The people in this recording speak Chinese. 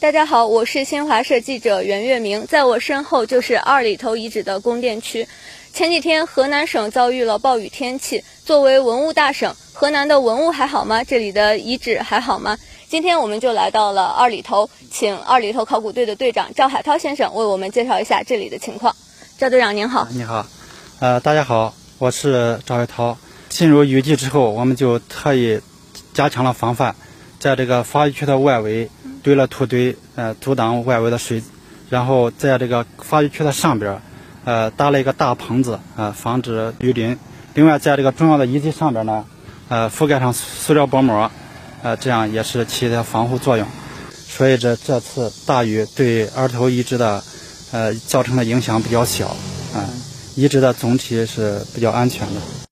大家好，我是新华社记者袁月明，在我身后就是二里头遗址的宫殿区。前几天河南省遭遇了暴雨天气，作为文物大省，河南的文物还好吗？这里的遗址还好吗？今天我们就来到了二里头，请二里头考古队的队长赵海涛先生为我们介绍一下这里的情况。赵队长您好，你好，呃，大家好，我是赵海涛。进入雨季之后，我们就特意加强了防范，在这个发育区的外围。堆了土堆，呃，阻挡外围的水，然后在这个发育区的上边，呃，搭了一个大棚子，呃，防止雨淋。另外，在这个重要的遗迹上边呢，呃，覆盖上塑料薄膜，呃，这样也是起的防护作用。所以这这次大雨对二头遗址的，呃，造成的影响比较小，啊，遗址的总体是比较安全的。